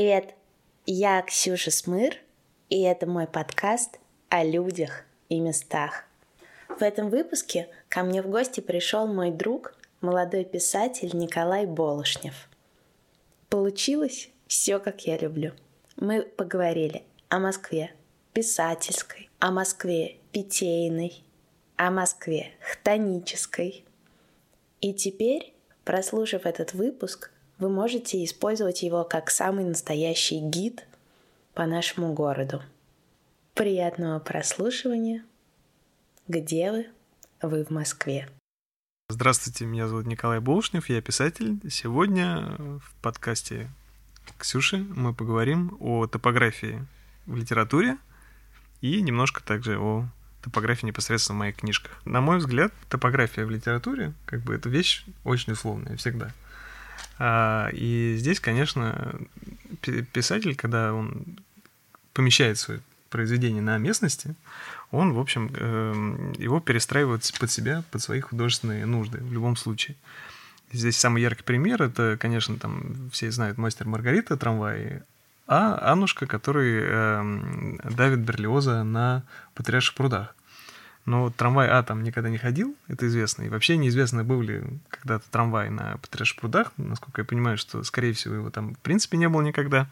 Привет, я Ксюша Смыр, и это мой подкаст о людях и местах. В этом выпуске ко мне в гости пришел мой друг, молодой писатель Николай Болошнев. Получилось все, как я люблю. Мы поговорили о Москве писательской, о Москве питейной, о Москве хтонической. И теперь, прослушав этот выпуск, вы можете использовать его как самый настоящий гид по нашему городу. Приятного прослушивания. Где вы? Вы в Москве. Здравствуйте, меня зовут Николай Болшнев, я писатель. Сегодня в подкасте Ксюши мы поговорим о топографии в литературе и немножко также о топографии непосредственно в моих книжках. На мой взгляд, топография в литературе, как бы, это вещь очень условная всегда. А, и здесь, конечно, писатель, когда он помещает свое произведение на местности, он, в общем, эм, его перестраивает под себя, под свои художественные нужды в любом случае. Здесь самый яркий пример, это, конечно, там все знают «Мастер Маргарита», трамваи, а Аннушка, который э, давит Берлиоза на Патриарших прудах. Но трамвай А там никогда не ходил, это известно. И вообще неизвестно, был ли когда-то трамвай на Патриарших прудах. Насколько я понимаю, что, скорее всего, его там в принципе не было никогда.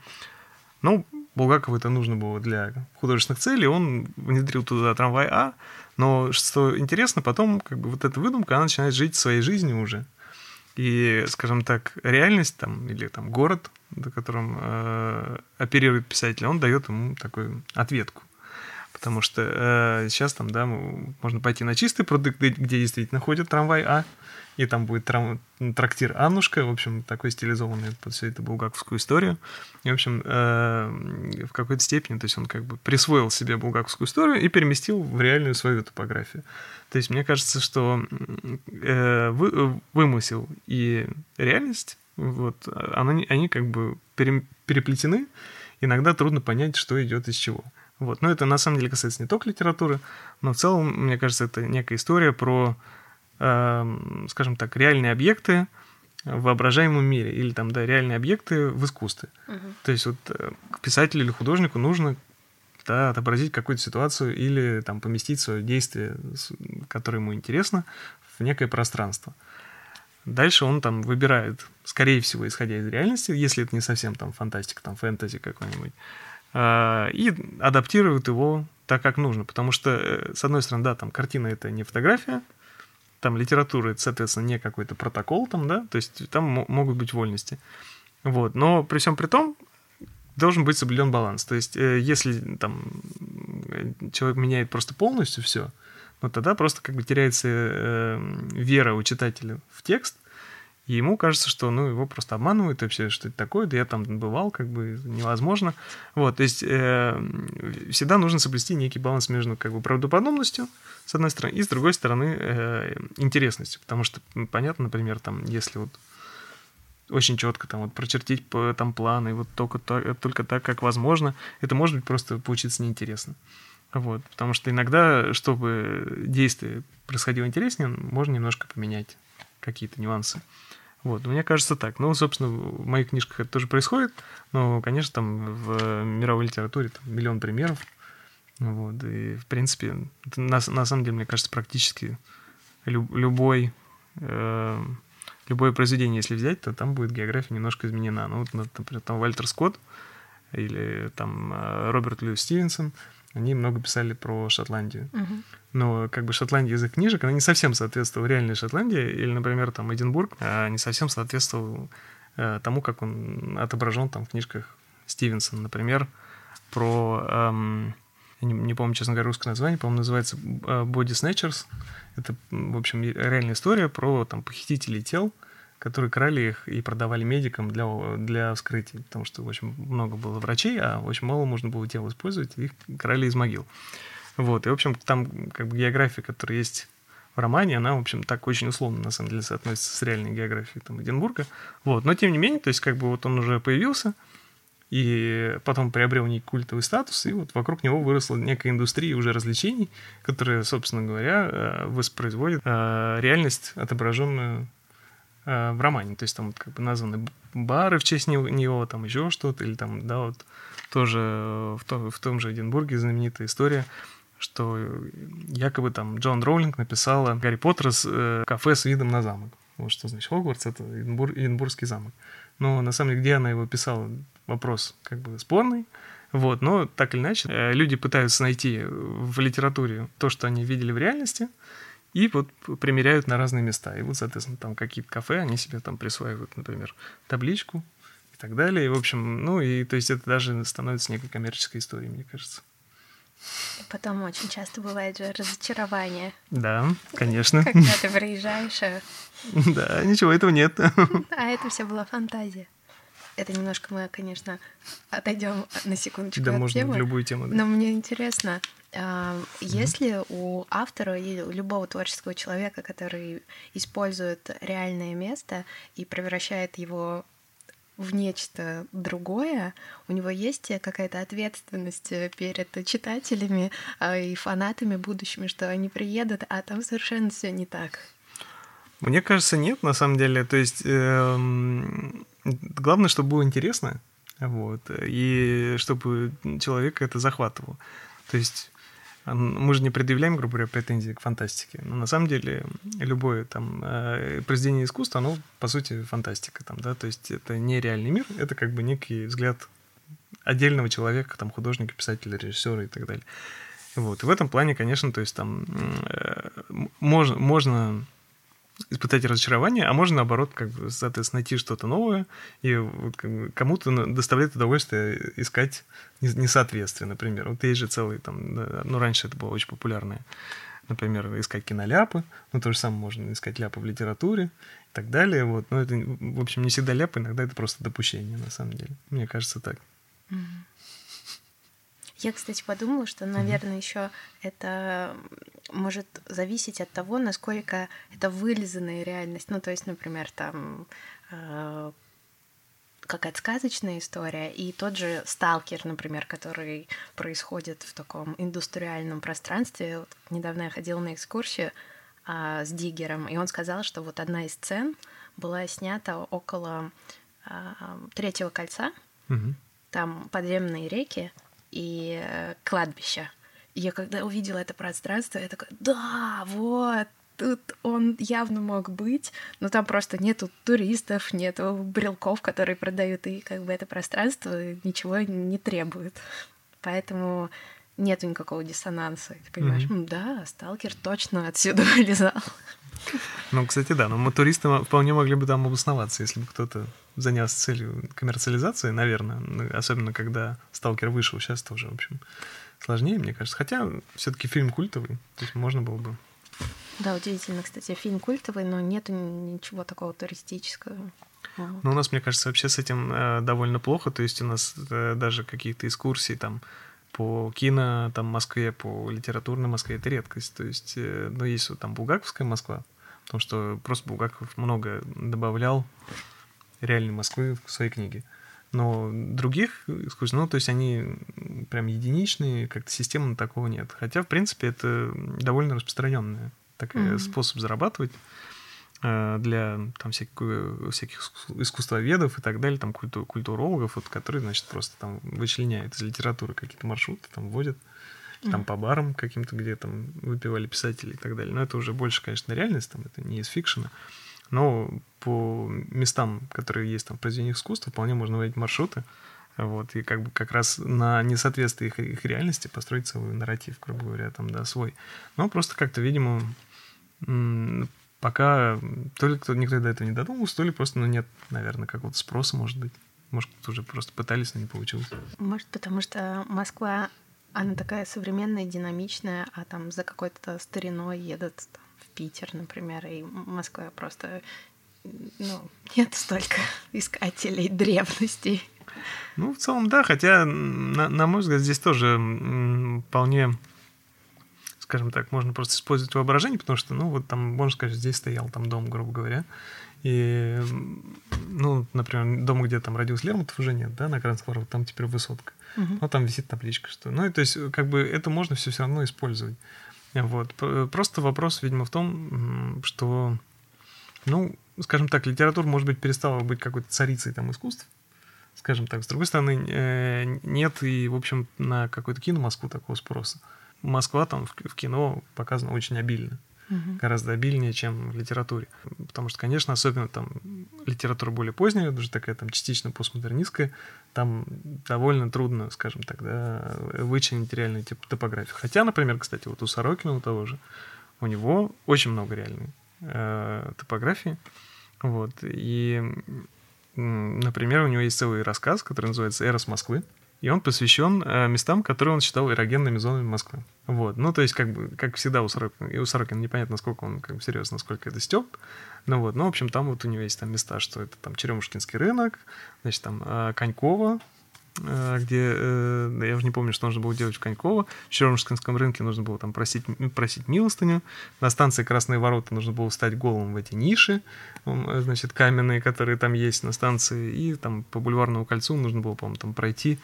Ну, Булгакову это нужно было для художественных целей, он внедрил туда трамвай А, но что интересно, потом как бы вот эта выдумка, она начинает жить своей жизнью уже. И, скажем так, реальность там, или там город, до которым э, оперирует писатель, он дает ему такую ответку. Потому что э, сейчас там, да, можно пойти на чистый продукт, где действительно ходит трамвай А, и там будет трам- трактир Аннушка, в общем, такой стилизованный под всю эту булгаковскую историю. И, в общем, э, в какой-то степени, то есть он как бы присвоил себе булгаковскую историю и переместил в реальную свою топографию. То есть мне кажется, что э, вы, вымысел и реальность, вот, они, они как бы пере, переплетены, иногда трудно понять, что идет из чего. Вот. Но это на самом деле касается не только литературы, но в целом, мне кажется, это некая история про, э, скажем так, реальные объекты в воображаемом мире или там, да, реальные объекты в искусстве. Угу. То есть вот э, писателю или художнику нужно да, отобразить какую-то ситуацию или там поместить свое действие, которое ему интересно, в некое пространство. Дальше он там выбирает, скорее всего, исходя из реальности, если это не совсем там фантастика, там фэнтези какой-нибудь, и адаптируют его так, как нужно. Потому что, э, с одной стороны, да, там картина это не фотография, там литература это, соответственно, не какой-то протокол, там, да, то есть там могут быть вольности. Вот. Но при всем при том, должен быть соблюден баланс. То есть, э, если там человек меняет просто полностью все, ну тогда просто как бы теряется э, вера у читателя в текст, и ему кажется, что ну, его просто обманывают вообще, что это такое, да я там бывал, как бы невозможно. Вот, то есть э, всегда нужно соблюсти некий баланс между как бы правдоподобностью, с одной стороны, и с другой стороны э, интересностью. Потому что, понятно, например, там, если вот очень четко там вот прочертить там планы, вот только, только так, как возможно, это может быть просто получиться неинтересно. Вот, потому что иногда, чтобы действие происходило интереснее, можно немножко поменять какие-то нюансы. Вот, мне кажется так. Ну, собственно, в моих книжках это тоже происходит, но, конечно, там в мировой литературе там миллион примеров. Вот, и, в принципе, на, на самом деле, мне кажется, практически люб, любой, э, любое произведение, если взять, то там будет география немножко изменена. Ну, вот, например, там Вальтер Скотт или там э, Роберт Льюис Стивенсон — они много писали про Шотландию. Угу. Но как бы Шотландия их книжек, она не совсем соответствовала реальной Шотландии. Или, например, там Эдинбург а не совсем соответствовал э, тому, как он отображен там в книжках Стивенсона. Например, про... Эм, не, не помню, честно говоря, русское название, по-моему, называется э, Body Snatchers. Это, в общем, реальная история про там похитителей тел, которые крали их и продавали медикам для, для вскрытия, потому что очень много было врачей, а очень мало можно было тел использовать, их крали из могил. Вот, и, в общем, там как бы география, которая есть в романе, она, в общем, так очень условно, на самом деле, соотносится с реальной географией там, Эдинбурга. Вот, но, тем не менее, то есть, как бы вот он уже появился, и потом приобрел некий культовый статус, и вот вокруг него выросла некая индустрия уже развлечений, которая, собственно говоря, э, воспроизводит э, реальность, отображенную Э, в романе. То есть там вот как бы названы бары в честь него, там еще что-то, или там, да, вот тоже в том, в том же Эдинбурге знаменитая история, что якобы там Джон Роулинг написала Гарри Поттер с э, кафе с видом на замок. Вот что значит Хогвартс, это Эдинбур, Эдинбургский замок. Но на самом деле, где она его писала, вопрос как бы спорный. Вот, но так или иначе, э, люди пытаются найти в литературе то, что они видели в реальности, и вот примеряют на разные места. И вот, соответственно, там какие-то кафе, они себе там присваивают, например, табличку и так далее. И, в общем, ну и то есть это даже становится некой коммерческой историей, мне кажется. И потом очень часто бывает же разочарование. Да, конечно. Когда ты приезжаешь. А да, ничего этого нет. А это все была фантазия. Это немножко мы, конечно, отойдем на секундочку да, от можно темы. любую тему. Да. Но мне интересно, а, если у автора или у любого творческого человека, который использует реальное место и превращает его в нечто другое, у него есть какая-то ответственность перед читателями а, и фанатами будущими, что они приедут, а там совершенно все не так. Мне кажется, нет, на самом деле. То есть э, главное, чтобы было интересно, вот, и чтобы человека это захватывало. То есть мы же не предъявляем, грубо говоря, претензии к фантастике. Но на самом деле любое там э, произведение искусства, оно по сути фантастика. Там, да? То есть это не реальный мир, это как бы некий взгляд отдельного человека, там, художника, писателя, режиссера и так далее. Вот. И в этом плане, конечно, то есть там э, можно, можно испытать разочарование, а можно, наоборот, как бы, соответственно, найти что-то новое, и вот, как бы, кому-то доставляет удовольствие искать несоответствие, например. Вот есть же целый там, ну, раньше это было очень популярное, например, искать киноляпы, ну, то же самое можно искать ляпы в литературе и так далее, вот. Но это, в общем, не всегда ляпы, иногда это просто допущение, на самом деле. Мне кажется, так. Mm-hmm. Я, кстати, подумала, что, наверное, еще это может зависеть от того, насколько это вылизанная реальность. Ну, то есть, например, там э, какая-то сказочная история, и тот же сталкер, например, который происходит в таком индустриальном пространстве. Вот недавно я ходила на экскурсию э, с Диггером, и он сказал, что вот одна из сцен была снята около э, третьего кольца. Mm-hmm. Там подземные реки, и э, кладбища. И я когда увидела это пространство, я такая, да, вот, тут он явно мог быть, но там просто нету туристов, нету брелков, которые продают, и как бы это пространство ничего не требует. Поэтому нету никакого диссонанса. Ты понимаешь, mm-hmm. да, сталкер точно отсюда вылезал. Ну, кстати, да, но мы туристы вполне могли бы там обосноваться, если бы кто-то занялся целью коммерциализации, наверное, ну, особенно когда сталкер вышел, сейчас тоже, в общем, сложнее, мне кажется. Хотя все-таки фильм культовый, то есть можно было бы. Да, удивительно, кстати, фильм культовый, но нету ничего такого туристического. Вот. Ну, у нас, мне кажется, вообще с этим э, довольно плохо. То есть у нас э, даже какие-то экскурсии там по кино там Москве, по литературной Москве это редкость. То есть, э, ну, есть вот там Булгаковская Москва, потому что просто Булгаков много добавлял реальной Москвы в свои книги. Но других искусств, ну, то есть они прям единичные, как-то системы такого нет. Хотя, в принципе, это довольно распространенный такой mm-hmm. способ зарабатывать э, для там всяких, всяких искусствоведов и так далее, там культур, культурологов, вот, которые, значит, просто там вычленяют из литературы какие-то маршруты, там вводят. Там по барам каким-то, где там выпивали писатели и так далее. Но это уже больше, конечно, реальность, там это не из фикшена. Но по местам, которые есть там в произведениях искусства, вполне можно вводить маршруты, вот, и как бы как раз на несоответствии их, их реальности построить целый нарратив, грубо говоря, там, да, свой. Но просто как-то, видимо, пока то ли кто, никто до этого не додумался, то ли просто, ну, нет, наверное, какого-то спроса, может быть. Может, кто-то уже просто пытались, но не получилось. Может, потому что Москва, она такая современная, динамичная, а там за какой-то стариной едут там, Питер, например, и Москва просто ну, нет столько искателей древностей. Ну, в целом, да, хотя, на, на мой взгляд, здесь тоже вполне, скажем так, можно просто использовать воображение, потому что, ну, вот там, можно сказать, здесь стоял там дом, грубо говоря, и, ну, например, дом, где там родился Лермонтов, уже нет, да, на Краснофору, там теперь высотка. Угу. Ну, там висит табличка, что... Ну, и, то есть, как бы, это можно все все равно использовать. Вот. Просто вопрос, видимо, в том, что Ну, скажем так, литература, может быть, перестала быть какой-то царицей там искусств, скажем так. С другой стороны, э, нет и, в общем, на какой-то кино Москву такого спроса. Москва там в кино показана очень обильно угу. гораздо обильнее, чем в литературе. Потому что, конечно, особенно там литература более поздняя, даже такая там частично постмодернистская, там довольно трудно, скажем так, да, вычленить реальную тип топографию. Хотя, например, кстати, вот у Сорокина у того же, у него очень много реальной э, топографии. Вот. И, например, у него есть целый рассказ, который называется «Эрос Москвы», и он посвящен э, местам, которые он считал эрогенными зонами Москвы. Вот. Ну, то есть, как бы, как всегда у Сорокина, и у Сорокина непонятно, насколько он, как бы, серьезно, насколько это степ. Ну, вот. Ну, в общем, там вот у него есть там места, что это там Черемушкинский рынок, значит, там э, Конькова, где, э, я уже не помню, что нужно было делать в Коньково. В Чернушкинском рынке нужно было там просить, просить милостыню. На станции Красные ворота нужно было встать голым в эти ниши, э, значит, каменные, которые там есть на станции. И там по бульварному кольцу нужно было, по-моему, там пройти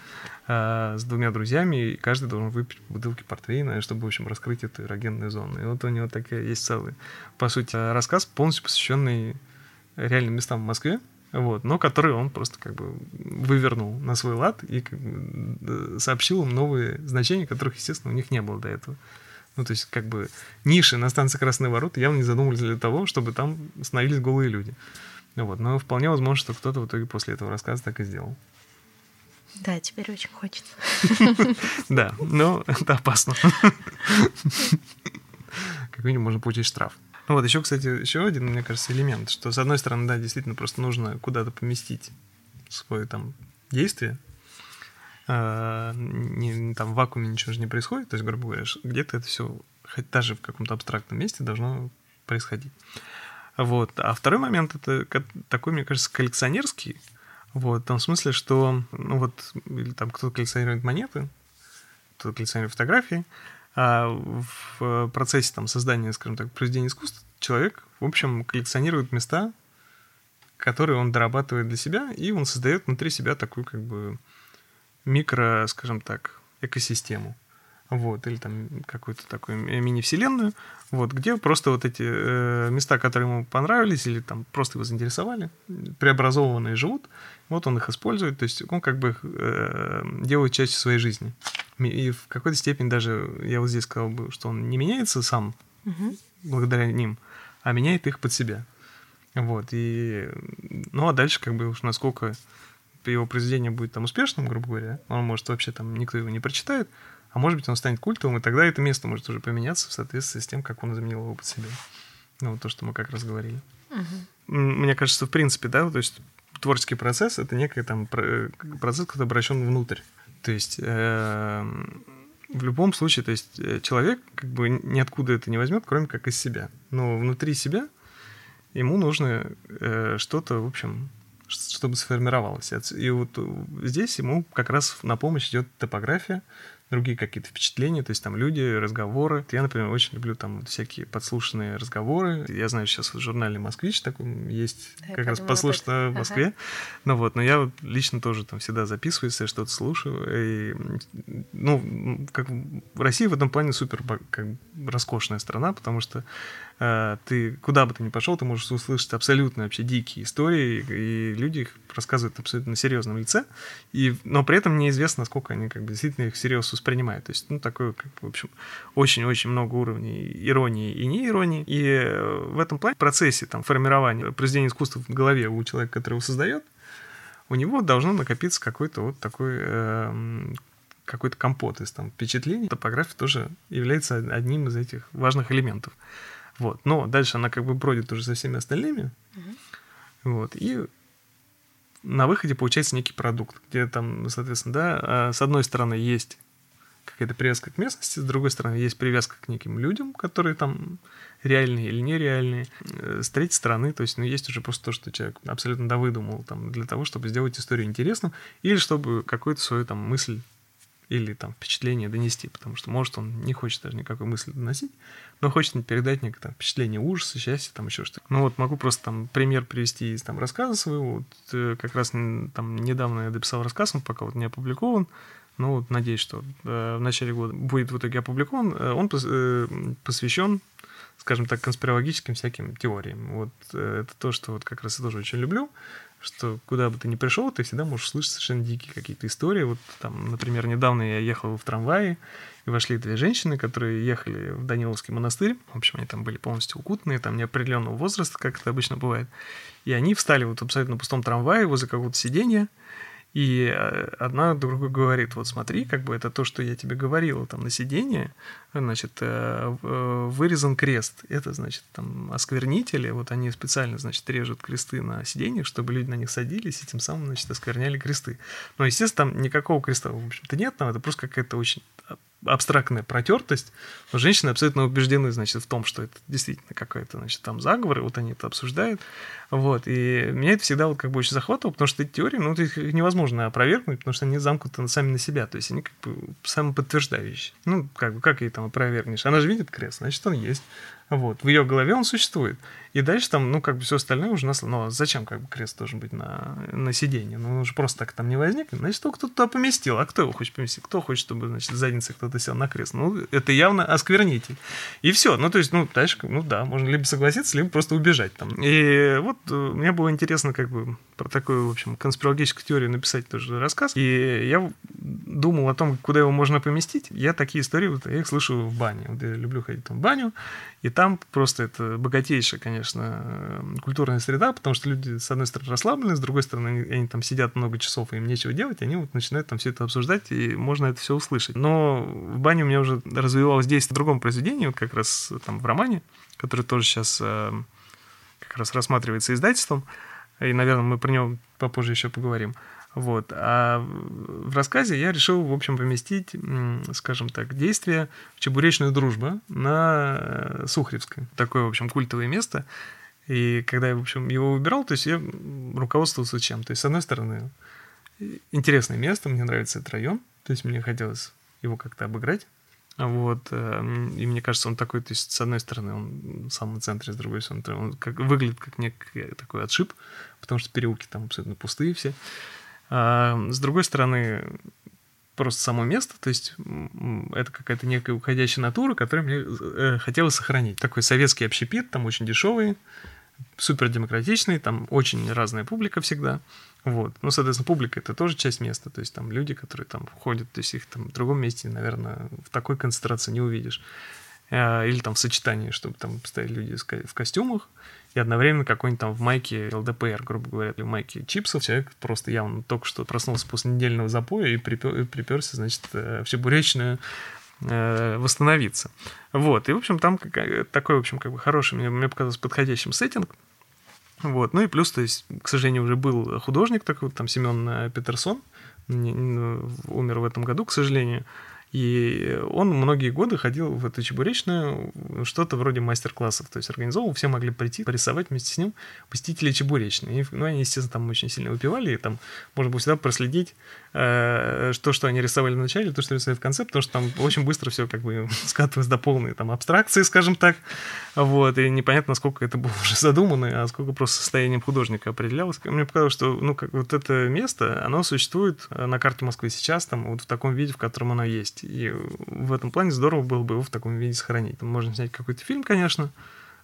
э, с двумя друзьями, и каждый должен выпить бутылки портвейна, чтобы, в общем, раскрыть эту эрогенную зону. И вот у него такая есть целый, по сути, рассказ, полностью посвященный реальным местам в Москве, вот, но который он просто как бы вывернул на свой лад и как бы сообщил им новые значения, которых, естественно, у них не было до этого. Ну, то есть, как бы, ниши на станции Красные ворота явно не задумывались для того, чтобы там становились голые люди. Вот, но вполне возможно, что кто-то в итоге после этого рассказа так и сделал. Да, теперь очень хочется. Да, но это опасно. Как минимум можно получить штраф. Ну вот еще, кстати, еще один, мне кажется, элемент, что с одной стороны, да, действительно просто нужно куда-то поместить свое там действие, а, не, там в вакууме ничего же не происходит, то есть, грубо говоря, где-то это все, хоть даже в каком-то абстрактном месте должно происходить. Вот. А второй момент это такой, мне кажется, коллекционерский. Вот, в том смысле, что, ну вот, или там кто-то коллекционирует монеты, кто-то коллекционирует фотографии, а в процессе там, создания, скажем так, произведения искусства человек, в общем, коллекционирует места, которые он дорабатывает для себя, и он создает внутри себя такую как бы микро, скажем так, экосистему вот, или там какую-то такую мини-вселенную, вот, где просто вот эти э, места, которые ему понравились или там просто его заинтересовали, преобразованные живут, вот он их использует, то есть он как бы э, делает частью своей жизни. И в какой-то степени даже, я вот здесь сказал бы, что он не меняется сам угу. благодаря ним, а меняет их под себя. Вот, и, ну, а дальше как бы уж насколько его произведение будет там успешным, грубо говоря, он может вообще там, никто его не прочитает, а может быть он станет культовым, и тогда это место может уже поменяться в соответствии с тем, как он заменил его под себя. Ну, вот то, что мы как раз говорили. Угу. Мне кажется, в принципе, да, то есть творческий процесс — это некий там процесс, который обращен внутрь. То есть э, в любом случае, то есть э, человек как бы ниоткуда это не возьмет, кроме как из себя. Но внутри себя ему нужно э, что-то, в общем, чтобы сформировалось. И вот здесь ему как раз на помощь идет топография, другие какие-то впечатления, то есть там люди, разговоры. Я, например, очень люблю там всякие подслушанные разговоры. Я знаю, сейчас в журнале «Москвич» такой есть, да, как раз послушано в Москве. Ага. Ну вот, но я вот лично тоже там всегда записываюсь, я что-то слушаю. И, ну, как в России в этом плане супер как, роскошная страна, потому что э, ты куда бы ты ни пошел, ты можешь услышать абсолютно вообще дикие истории, и люди их рассказывают абсолютно на серьезном лице, и, но при этом неизвестно, насколько они как бы действительно их всерьез воспринимают. То есть, ну, такое, как, в общем, очень-очень много уровней иронии и неиронии. И э, в этом плане в процессе там, формирования произведения искусства в голове у человека, который его создает, у него должно накопиться какой-то вот такой э, какой-то компот из там впечатлений. Топография тоже является одним из этих важных элементов. Вот. Но дальше она как бы бродит уже со всеми остальными. Угу. Вот. И на выходе получается некий продукт, где там, соответственно, да, а, с одной стороны есть какая-то привязка к местности, с другой стороны есть привязка к неким людям, которые там реальные или нереальные. Э, с третьей стороны, то есть, ну, есть уже просто то, что человек абсолютно довыдумал там для того, чтобы сделать историю интересным или чтобы какую-то свою там мысль или там впечатление донести, потому что, может, он не хочет даже никакой мысли доносить, но хочет передать некое впечатление ужаса, счастья, там еще что-то. Ну вот могу просто там пример привести из там рассказа своего. Вот, э, как раз там недавно я дописал рассказ, он пока вот не опубликован, ну вот надеюсь, что э, в начале года будет в итоге опубликован. Э, он пос, э, посвящен скажем так, конспирологическим всяким теориям. Вот это то, что вот как раз я тоже очень люблю что куда бы ты ни пришел, ты всегда можешь слышать совершенно дикие какие-то истории. Вот там, например, недавно я ехал в трамвае, и вошли две женщины, которые ехали в Даниловский монастырь. В общем, они там были полностью укутанные, там неопределенного возраста, как это обычно бывает. И они встали вот абсолютно пустом трамвае возле какого-то сиденья, и э, одна другой говорит, вот смотри, как бы это то, что я тебе говорила там на сиденье, значит, э, э, вырезан крест. Это, значит, там осквернители, вот они специально, значит, режут кресты на сиденьях, чтобы люди на них садились и тем самым, значит, оскверняли кресты. Но, естественно, там никакого креста, в общем-то, нет, там это просто какая-то очень абстрактная протертость, но женщины абсолютно убеждены, значит, в том, что это действительно какой-то, значит, там заговор, и вот они это обсуждают, вот, и меня это всегда вот как бы очень захватывало, потому что эти теории, ну, их невозможно опровергнуть, потому что они замкнуты сами на себя, то есть они как бы самоподтверждающие. Ну, как бы, как ее там опровергнешь? Она же видит крест, значит, он есть. Вот. В ее голове он существует. И дальше там, ну, как бы все остальное уже нас... Ну, зачем как бы крест должен быть на, на сиденье? Ну, он уже просто так там не возникнет. Значит, его кто-то туда поместил. А кто его хочет поместить? Кто хочет, чтобы, значит, задницей кто-то сел на крест? Ну, это явно осквернитель. И все. Ну, то есть, ну, дальше, ну, да, можно либо согласиться, либо просто убежать там. И вот э, мне было интересно, как бы, про такую, в общем, конспирологическую теорию написать тоже рассказ. И я думал о том, куда его можно поместить. Я такие истории, вот, я их слышу в бане. Вот я люблю ходить там в баню, и там просто это богатейшая, конечно, э, культурная среда, потому что люди, с одной стороны, расслаблены, с другой стороны, они, они там сидят много часов, и им нечего делать, они вот начинают там все это обсуждать, и можно это все услышать. Но в бане у меня уже развивалось действие в другом произведении, вот как раз там в романе, который тоже сейчас э, как раз рассматривается издательством, и, наверное, мы про него попозже еще поговорим. Вот. А в рассказе я решил, в общем, поместить, скажем так, действие «Чебуречная дружба» на э, Сухаревской. Такое, в общем, культовое место. И когда я, в общем, его выбирал, то есть я руководствовался чем? То есть, с одной стороны, интересное место, мне нравится этот район, то есть мне хотелось его как-то обыграть. Вот, э, и мне кажется, он такой, то есть, с одной стороны, он в самом центре, с другой стороны, он как, выглядит как некий такой отшиб, потому что переулки там абсолютно пустые все. А, с другой стороны, просто само место, то есть это какая-то некая уходящая натура, которую мне э, хотелось сохранить. Такой советский общепит, там очень дешевый, супер демократичный, там очень разная публика всегда. Вот. Ну, соответственно, публика это тоже часть места, то есть там люди, которые там ходят, то есть их там в другом месте, наверное, в такой концентрации не увидишь. А, или там в сочетании, чтобы там стояли люди в костюмах, и одновременно какой-нибудь там в майке ЛДПР, грубо говоря, или в майке чипсов, человек просто явно только что проснулся после недельного запоя и припер, приперся, значит, э, в Чебуречную э, восстановиться. Вот, и, в общем, там такой, в общем, как бы хороший, мне, мне показалось, подходящим сеттинг. Вот, ну и плюс, то есть, к сожалению, уже был художник такой, там, Семен Петерсон, умер в этом году, к сожалению. И он многие годы ходил в эту чебуречную, что-то вроде мастер-классов, то есть организовал, все могли прийти, порисовать вместе с ним посетители чебуречной. Ну, они, естественно, там очень сильно выпивали, и там можно было всегда проследить э, то, что они рисовали в начале, то, что рисовали в конце, потому что там очень быстро все как бы скатывалось до полной там абстракции, скажем так. Вот, и непонятно, насколько это было уже задумано, а сколько просто состоянием художника определялось. Мне показалось, что, ну, как вот это место, оно существует на карте Москвы сейчас, там, вот в таком виде, в котором оно есть. И в этом плане здорово было бы его в таком виде сохранить. Там можно снять какой-то фильм, конечно,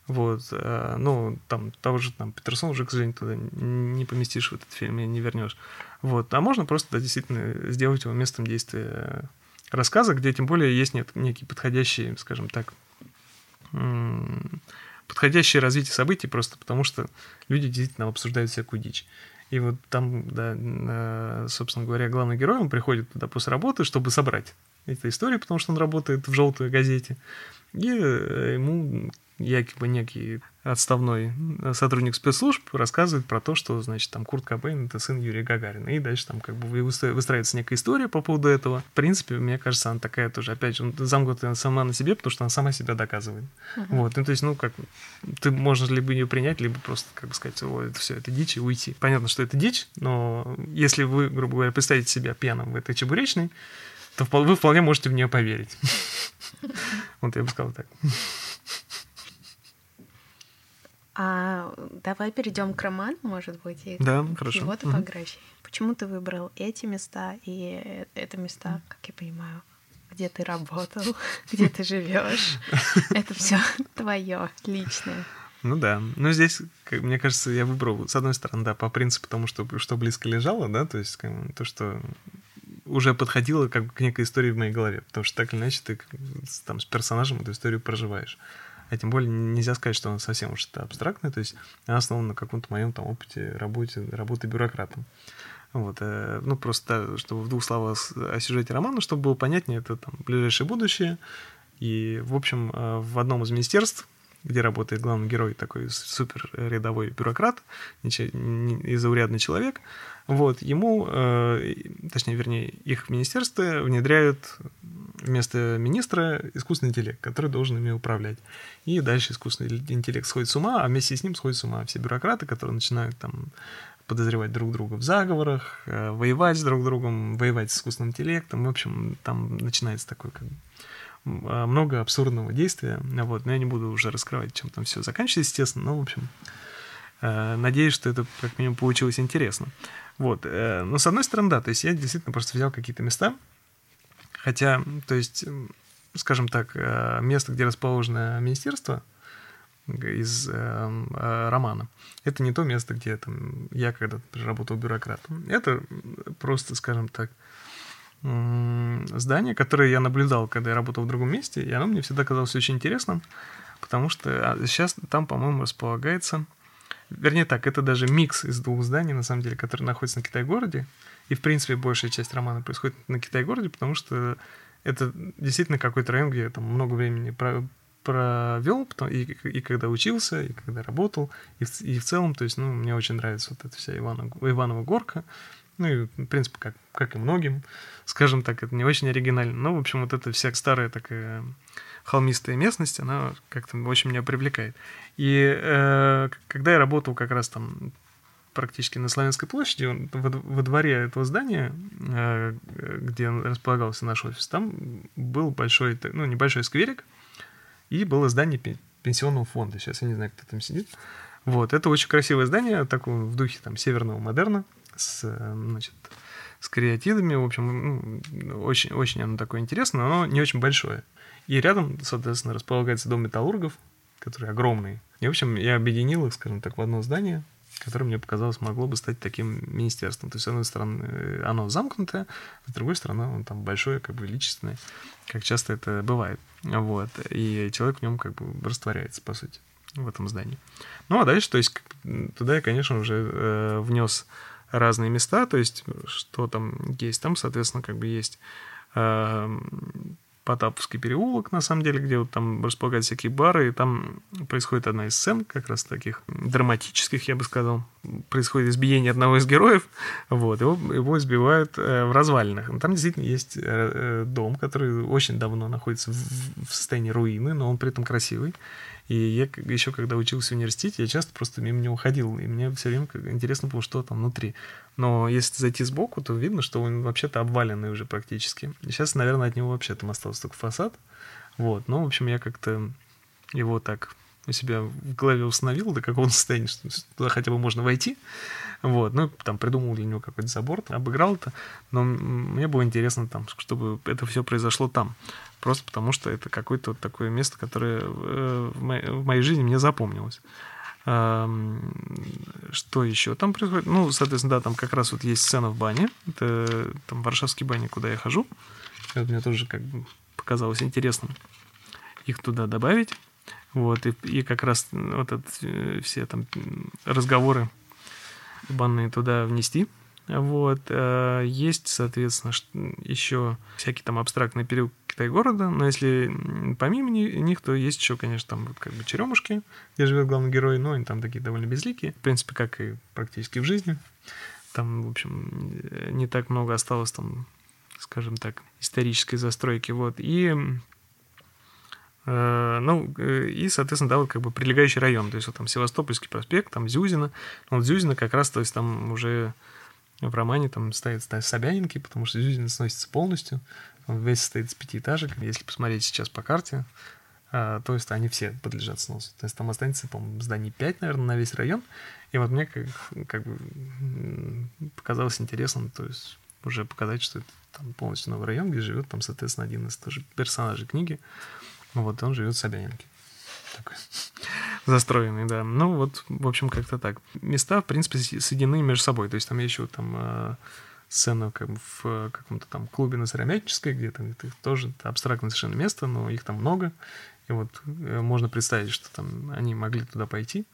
вот, э, ну, там, того же там Петерсон уже, к сожалению, туда не поместишь в этот фильм и не вернешь. Вот, а можно просто, да, действительно сделать его местом действия рассказа, где тем более есть нет, некий подходящий, скажем так, подходящее развитие событий просто потому, что люди действительно обсуждают всякую дичь. И вот там, да, э, собственно говоря, главный герой, он приходит туда после работы, чтобы собрать эту историю, потому что он работает в желтой газете. И э, ему якобы некий отставной сотрудник спецслужб рассказывает про то, что, значит, там Курт Кобейн — это сын Юрия Гагарина. И дальше там как бы выстраивается некая история по поводу этого. В принципе, мне кажется, она такая тоже, опять же, замкнутая сама на себе, потому что она сама себя доказывает. Uh-huh. Вот, ну, то есть, ну, как, ты можешь либо ее принять, либо просто, как бы сказать, о, это все, это дичь, и уйти. Понятно, что это дичь, но если вы, грубо говоря, представите себя пьяным в этой чебуречной, то вы вполне можете в нее поверить. Вот я бы сказал так. А давай перейдем к роману, может быть, и да, к хорошо. его топографии. Угу. Почему ты выбрал эти места и это места, как я понимаю, где ты работал, где ты живешь. Это все твое личное. Ну да. Но здесь, как, мне кажется, я выбрал, с одной стороны, да, по принципу тому, что, что близко лежало, да, то есть как, то, что уже подходило как к некой истории в моей голове, потому что так или иначе ты там с персонажем эту историю проживаешь. А тем более нельзя сказать, что она совсем уж это абстрактная, то есть она основана на каком-то моем там опыте работе, работы бюрократом. Вот, э, ну, просто, чтобы в двух словах о сюжете романа, чтобы было понятнее, это там ближайшее будущее. И, в общем, э, в одном из министерств, где работает главный герой, такой супер рядовой бюрократ, незаурядный человек, вот, ему, э, точнее, вернее, их министерство внедряют вместо министра искусственный интеллект, который должен ими управлять. И дальше искусственный интеллект сходит с ума, а вместе с ним сходят с ума все бюрократы, которые начинают там подозревать друг друга в заговорах, э, воевать с друг другом, воевать с искусственным интеллектом. В общем, там начинается такой как а, много абсурдного действия. Вот, но я не буду уже раскрывать, чем там все заканчивается, естественно. Но, в общем, надеюсь, что это как минимум получилось интересно. Вот. Э, но с одной стороны, да, то есть я действительно просто взял какие-то места, хотя, то есть, скажем так, место, где расположено министерство, из э, э, романа. Это не то место, где там, я когда работал бюрократом. Это просто, скажем так, э, здание, которое я наблюдал, когда я работал в другом месте, и оно мне всегда казалось очень интересным, потому что сейчас а, там, по-моему, располагается... Вернее так, это даже микс из двух зданий, на самом деле, которые находятся на Китай-городе. И, в принципе, большая часть романа происходит на Китай-городе, потому что это действительно какой-то район, где я там много времени провел, и, и когда учился, и когда работал, и и в целом, то есть, ну, мне очень нравится вот эта вся Ивана, Иванова горка, ну, и, в принципе, как, как и многим, скажем так, это не очень оригинально, но, в общем, вот эта вся старая такая холмистая местность, она как-то очень меня привлекает. И э, когда я работал как раз там практически на Славянской площади, во, во дворе этого здания, э, где располагался наш офис, там был большой, ну, небольшой скверик, и было здание пенсионного фонда. Сейчас я не знаю, кто там сидит. Вот, это очень красивое здание, такое в духе там северного модерна, с, значит, с креатидами, в общем, ну, очень, очень оно такое интересное, но не очень большое. И рядом, соответственно, располагается дом металлургов, который огромный. И, в общем, я объединил их, скажем так, в одно здание, которое мне показалось могло бы стать таким министерством. То есть, с одной стороны, э, оно замкнутое, а с другой стороны, оно там большое, как бы величественное, как часто это бывает. Вот. И человек в нем как бы растворяется, по сути, в этом здании. Ну, а дальше, то есть, туда я, конечно, уже э, внес разные места, то есть, что там есть. Там, соответственно, как бы есть э, Потаповский переулок, на самом деле, где вот там располагаются всякие бары, и там происходит одна из сцен, как раз таких драматических, я бы сказал. Происходит избиение одного из героев, вот, его, его избивают э, в развалинах. Там действительно есть э, э, дом, который очень давно находится в, в состоянии руины, но он при этом красивый. И я еще когда учился в университете, я часто просто мимо него ходил, и мне все время интересно было, что там внутри. Но если зайти сбоку, то видно, что он вообще-то обваленный уже практически. И сейчас, наверное, от него вообще там остался только фасад. Вот, но, в общем, я как-то его так у себя в голове установил до какого состояния, что туда хотя бы можно войти. Вот, ну, там придумал для него какой-то забор, обыграл это, но мне было интересно там, чтобы это все произошло там. Просто потому что это какое-то вот такое место, которое э, в моей, жизни мне запомнилось. Что еще там происходит? Ну, соответственно, да, там как раз вот есть сцена в бане. Это там варшавские бани, куда я хожу. Это мне тоже как бы показалось интересным их туда добавить. Вот, и, и как раз вот это, э, все там разговоры банные туда внести. Вот. Э, есть, соответственно, еще всякие там абстрактные период Китай-города, но если помимо них, то есть еще, конечно, там как бы черемушки, где живет главный герой, но они там такие довольно безликие, в принципе, как и практически в жизни. Там, в общем, не так много осталось там, скажем так, исторической застройки, вот. И э, ну, э, и, соответственно, да, вот как бы прилегающий район, то есть вот там Севастопольский проспект, там Зюзина, вот Зюзина как раз, то есть там уже в романе там стоят, стоят Собянинки, потому что Зюзина сносится полностью. Он весь состоит из пятиэтажек. Если посмотреть сейчас по карте, а, то есть они все подлежат сносу. То есть там останется, по-моему, зданий 5, наверное, на весь район. И вот мне как, как бы показалось интересным, то есть уже показать, что это там полностью новый район, где живет там, соответственно, один из тоже персонажей книги. Вот он живет в Собянинке. Такой застроенный, да. Ну вот, в общем, как-то так. Места, в принципе, соединены между собой. То есть там еще там э, сцена как бы в каком-то там клубе на Сыромятческой где-то, это тоже абстрактное совершенно место, но их там много. И вот э, можно представить, что там они могли туда пойти.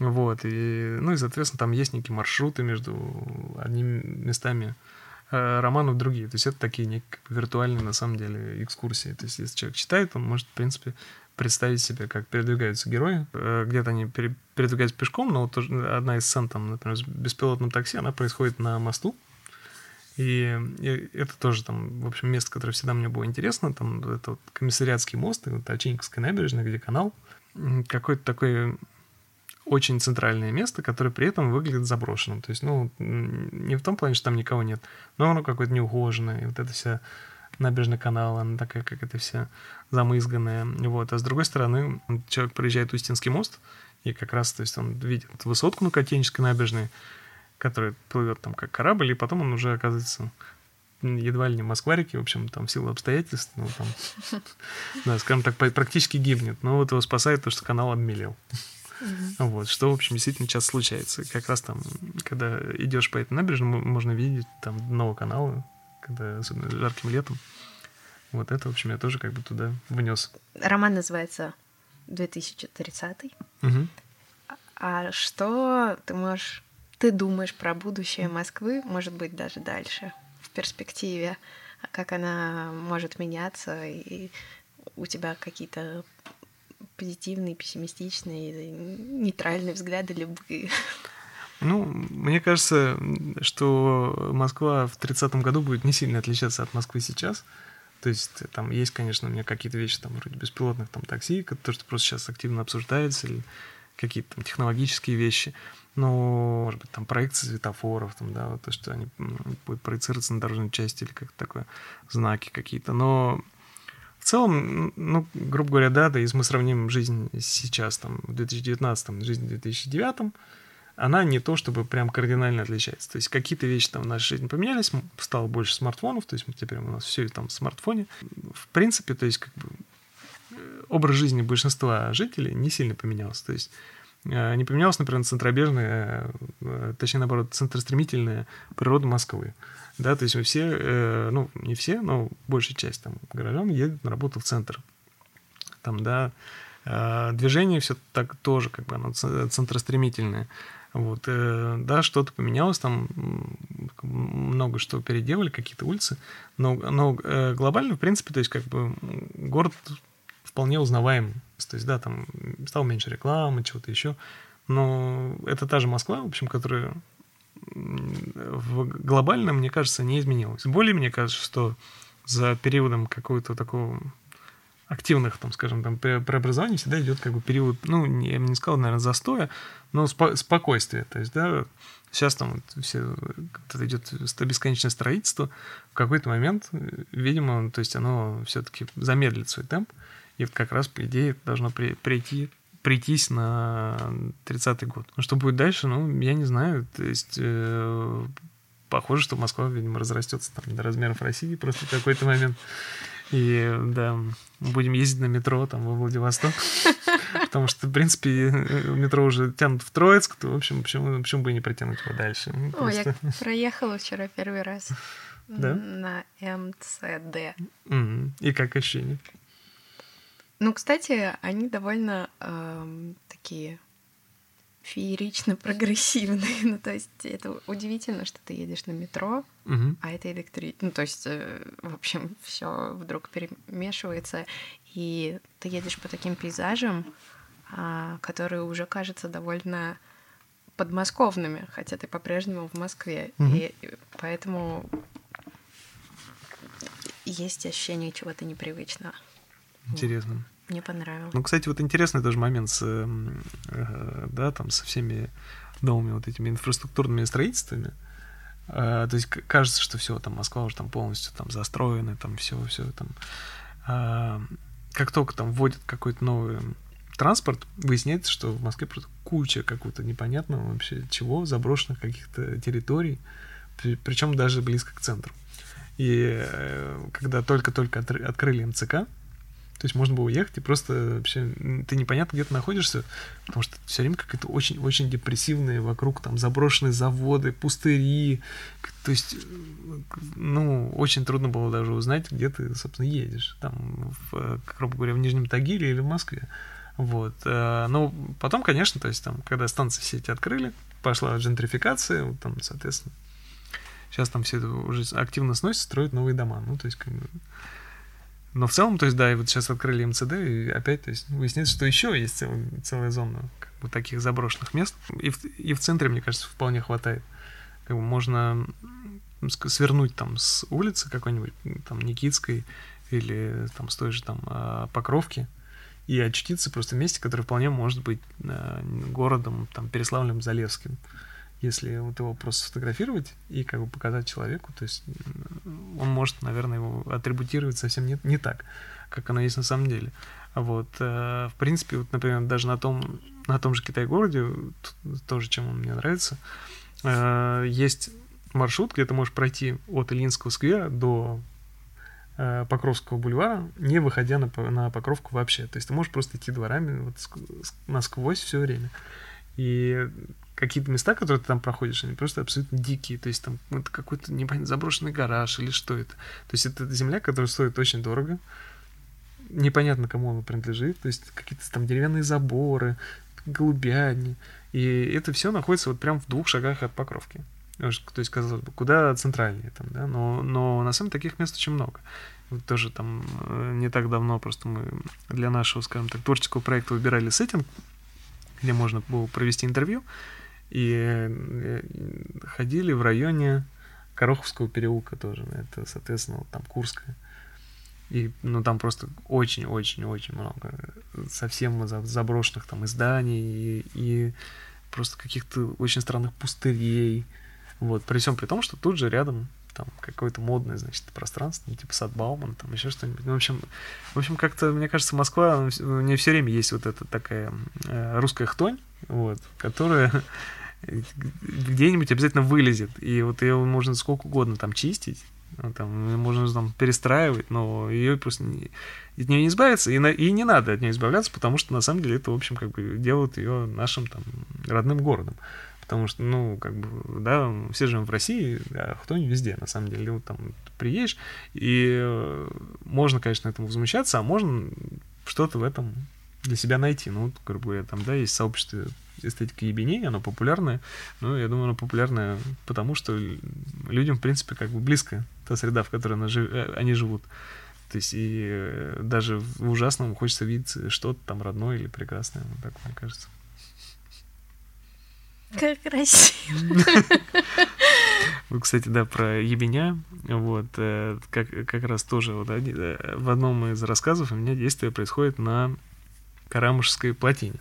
Вот, и, ну и, соответственно, там есть некие маршруты между одними местами э, романов другие. То есть это такие некие виртуальные, на самом деле, экскурсии. То есть если человек читает, он может, в принципе, представить себе, как передвигаются герои. Э, где-то они передвигаются пешком, но вот одна из сцен, там, например, с беспилотным такси, она происходит на мосту. И, и это тоже там, в общем, место, которое всегда мне было интересно. Там это вот комиссариатский мост и вот Очинниковская набережная, где канал. Какой-то такой очень центральное место, которое при этом выглядит заброшенным. То есть, ну, не в том плане, что там никого нет, но оно какое-то неухоженное. И вот эта вся набережная канала, она такая, как это вся замызганная. Вот. А с другой стороны, человек проезжает Устинский мост, и как раз, то есть, он видит высотку на Котенической набережной, которая плывет там как корабль, и потом он уже оказывается едва ли не Москварики, в общем, там в силу обстоятельств, ну, там, да, скажем так, практически гибнет. Но вот его спасает то, что канал обмелел. Вот, что, в общем, действительно часто случается. Как раз там, когда идешь по этой набережной, можно видеть там дно канала, когда, особенно жарким летом. Вот это, в общем, я тоже как бы туда внес. Роман называется 2030. Угу. А что ты можешь, ты думаешь про будущее Москвы, может быть, даже дальше, в перспективе, как она может меняться, и у тебя какие-то позитивные, пессимистичные, нейтральные взгляды любые. Ну, мне кажется, что Москва в 30-м году будет не сильно отличаться от Москвы сейчас. То есть там есть, конечно, у меня какие-то вещи там вроде беспилотных там такси, то, что просто сейчас активно обсуждается, или какие-то там технологические вещи. Но, может быть, там проекции светофоров, там, да, вот то, что они будут проецироваться на дорожной части или как-то такое, знаки какие-то. Но в целом, ну, грубо говоря, да, да, если мы сравним жизнь сейчас, там, в 2019, жизнь в 2009, она не то чтобы прям кардинально отличается. То есть какие-то вещи там в нашей жизни поменялись, стало больше смартфонов, то есть теперь у нас все там в смартфоне. В принципе, то есть как бы э, образ жизни большинства жителей не сильно поменялся. То есть э, не поменялась, например, центробежная, э, точнее, наоборот, центростремительная природа Москвы. Да, то есть мы все, ну, не все, но большая часть там горожан едет на работу в центр. Там, да, движение все так тоже, как бы оно центростремительное. Вот, э, да, что-то поменялось, там много что переделали, какие-то улицы, но, но э, глобально, в принципе, то есть как бы город вполне узнаваем. То есть, да, там стало меньше рекламы, чего-то еще, но это та же Москва, в общем, которая в глобально, мне кажется, не изменилась. Более, мне кажется, что за периодом какого-то такого активных, там, скажем, там, преобразований всегда идет как бы период, ну, я бы не сказал, наверное, застоя, но спо- спокойствия. То есть, да, сейчас там все идет бесконечное строительство, в какой-то момент, видимо, то есть оно все-таки замедлит свой темп, и как раз, по идее, должно при, прийти прийтись на 30-й год. Ну, что будет дальше, ну, я не знаю. То есть, э, похоже, что Москва, видимо, разрастется там до размеров России просто в какой-то момент. И да, будем ездить на метро там во Владивосток. Потому что, в принципе, метро уже тянут в Троицк, то, в общем, почему, почему бы и не протянуть его дальше? Ну, О, я проехала вчера первый раз да? на МЦД. И как ощущение? Ну, кстати, они довольно э, такие феерично прогрессивный. ну, то есть это удивительно, что ты едешь на метро, угу. а это электричество. Ну, то есть, э, в общем, все вдруг перемешивается, и ты едешь по таким пейзажам, а, которые уже кажутся довольно подмосковными, хотя ты по-прежнему в Москве. Угу. И поэтому есть ощущение чего-то непривычного. Интересно. Мне понравилось. Ну, кстати, вот интересный тоже момент с, эм, э, да, там, со всеми новыми вот этими инфраструктурными строительствами. Э, то есть кажется, что все, там Москва уже там полностью там застроена, там все, все там. Э, как только там вводят какой-то новый транспорт, выясняется, что в Москве просто куча какого-то непонятного вообще чего, заброшенных каких-то территорий, причем даже близко к центру. И когда только-только открыли МЦК, то есть можно было уехать и просто вообще ты непонятно где ты находишься, потому что все время какая-то очень-очень депрессивные вокруг там заброшенные заводы, пустыри. То есть, ну, очень трудно было даже узнать, где ты, собственно, едешь. Там, в, грубо говоря, в Нижнем Тагиле или в Москве. Вот. Но потом, конечно, то есть там, когда станции сети открыли, пошла джентрификация, вот там, соответственно, сейчас там все это уже активно сносят, строят новые дома. Ну, то есть, как бы, но в целом, то есть, да, и вот сейчас открыли МЦД, и опять, то есть, выясняется, что еще есть цел, целая зона как бы, таких заброшенных мест. И в, и в центре, мне кажется, вполне хватает. Как бы можно свернуть там с улицы какой-нибудь, там, Никитской, или там с той же там а, Покровки, и очутиться просто в месте, которое вполне может быть а, городом, там, Переславлем-Залевским если вот его просто сфотографировать и как бы показать человеку, то есть он может, наверное, его атрибутировать совсем не, не так, как оно есть на самом деле. Вот, э, в принципе, вот, например, даже на том, на том же Китай-городе, тоже чем он мне нравится, э, есть маршрут, где ты можешь пройти от Ильинского сквера до э, Покровского бульвара, не выходя на, на Покровку вообще. То есть ты можешь просто идти дворами вот насквозь все время. И какие-то места, которые ты там проходишь, они просто абсолютно дикие. То есть там это какой-то непонятно заброшенный гараж или что это. То есть это земля, которая стоит очень дорого. Непонятно, кому она принадлежит. То есть какие-то там деревянные заборы, голубятни. И это все находится вот прям в двух шагах от Покровки. То есть, казалось бы, куда центральнее там, да, но, но на самом деле таких мест очень много. Вот тоже там э, не так давно просто мы для нашего, скажем так, творческого проекта выбирали сеттинг, где можно было провести интервью. И э, ходили в районе Короховского переулка тоже. Это, соответственно, там Курская. И, ну, там просто очень-очень-очень много совсем заброшенных там изданий и, и просто каких-то очень странных пустырей. Вот, при всем при том, что тут же рядом там какое-то модное, значит, пространство, ну, типа Садбауман, там еще что-нибудь. Ну, в общем, в общем, как-то, мне кажется, Москва, у нее все время есть вот эта такая э, русская хтонь, вот, которая где-нибудь обязательно вылезет. И вот ее можно сколько угодно там чистить, ну, там, можно там перестраивать, но ее просто не, от нее не избавиться, и, на, и не надо от нее избавляться, потому что на самом деле это, в общем, как бы делает ее нашим там родным городом. Потому что, ну, как бы, да, все живем в России, а кто не везде, на самом деле. Вот там приедешь, и э, можно, конечно, этому возмущаться, а можно что-то в этом для себя найти. Ну, вот, грубо говоря, там, да, есть сообщество эстетика ебеней, оно популярное. Ну, я думаю, оно популярное потому, что людям, в принципе, как бы близко та среда, в которой она жив... Э, они живут. То есть и э, даже в ужасном хочется видеть что-то там родное или прекрасное, вот так мне кажется. Как красиво. Вы, кстати, да, про ебеня, вот, э, как, как раз тоже вот, в одном из рассказов у меня действие происходит на Карамушской плотине.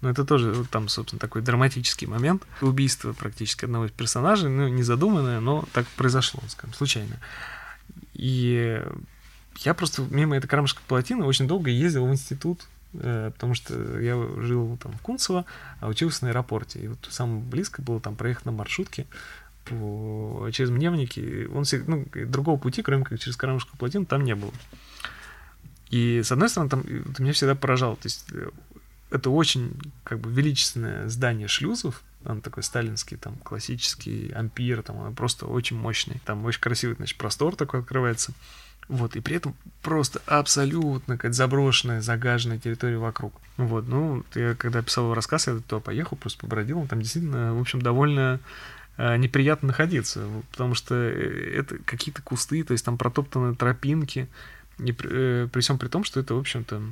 Но это тоже вот там, собственно, такой драматический момент. Убийство практически одного из персонажей, ну, не задуманное, но так произошло, скажем, случайно. И я просто мимо этой Карамышской плотины очень долго ездил в институт, э, потому что я жил там в Кунцево, а учился на аэропорте. И вот самое близко было там проехать на маршрутке по, через Мневники. Он, ну, другого пути, кроме как через Карамышскую плотину, там не было. И, с одной стороны, там, это меня всегда поражало. То есть э, это очень как бы величественное здание шлюзов, он такой сталинский, там, классический ампир, там, он просто очень мощный. Там очень красивый, значит, простор такой открывается. Вот, и при этом просто абсолютно какая-то заброшенная, загаженная территория вокруг. Вот, ну, я когда писал его рассказ, я туда поехал, просто побродил, там действительно, в общем, довольно э, неприятно находиться, потому что э, это какие-то кусты, то есть там протоптаны тропинки, и при, э, при всем при том, что это, в общем-то,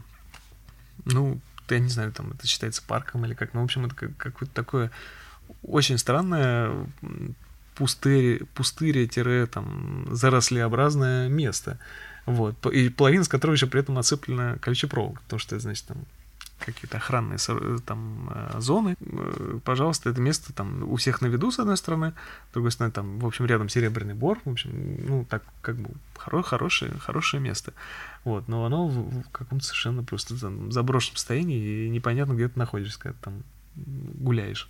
ну, я не знаю, там это считается парком или как, ну, в общем, это какое-то такое очень странное пустырь, пустырь-там зарослеобразное место. Вот. И половина с которого еще при этом оцеплена колючей проволокой, потому что, значит, там какие-то охранные там э, зоны, э, пожалуйста, это место там у всех на виду, с одной стороны, с другой стороны, там, в общем, рядом Серебряный Бор, в общем, ну, так, как бы, хоро хорошее, хорошее место. Вот, но оно в, в каком-то совершенно просто там, заброшенном состоянии, и непонятно, где ты находишься, когда ты там гуляешь.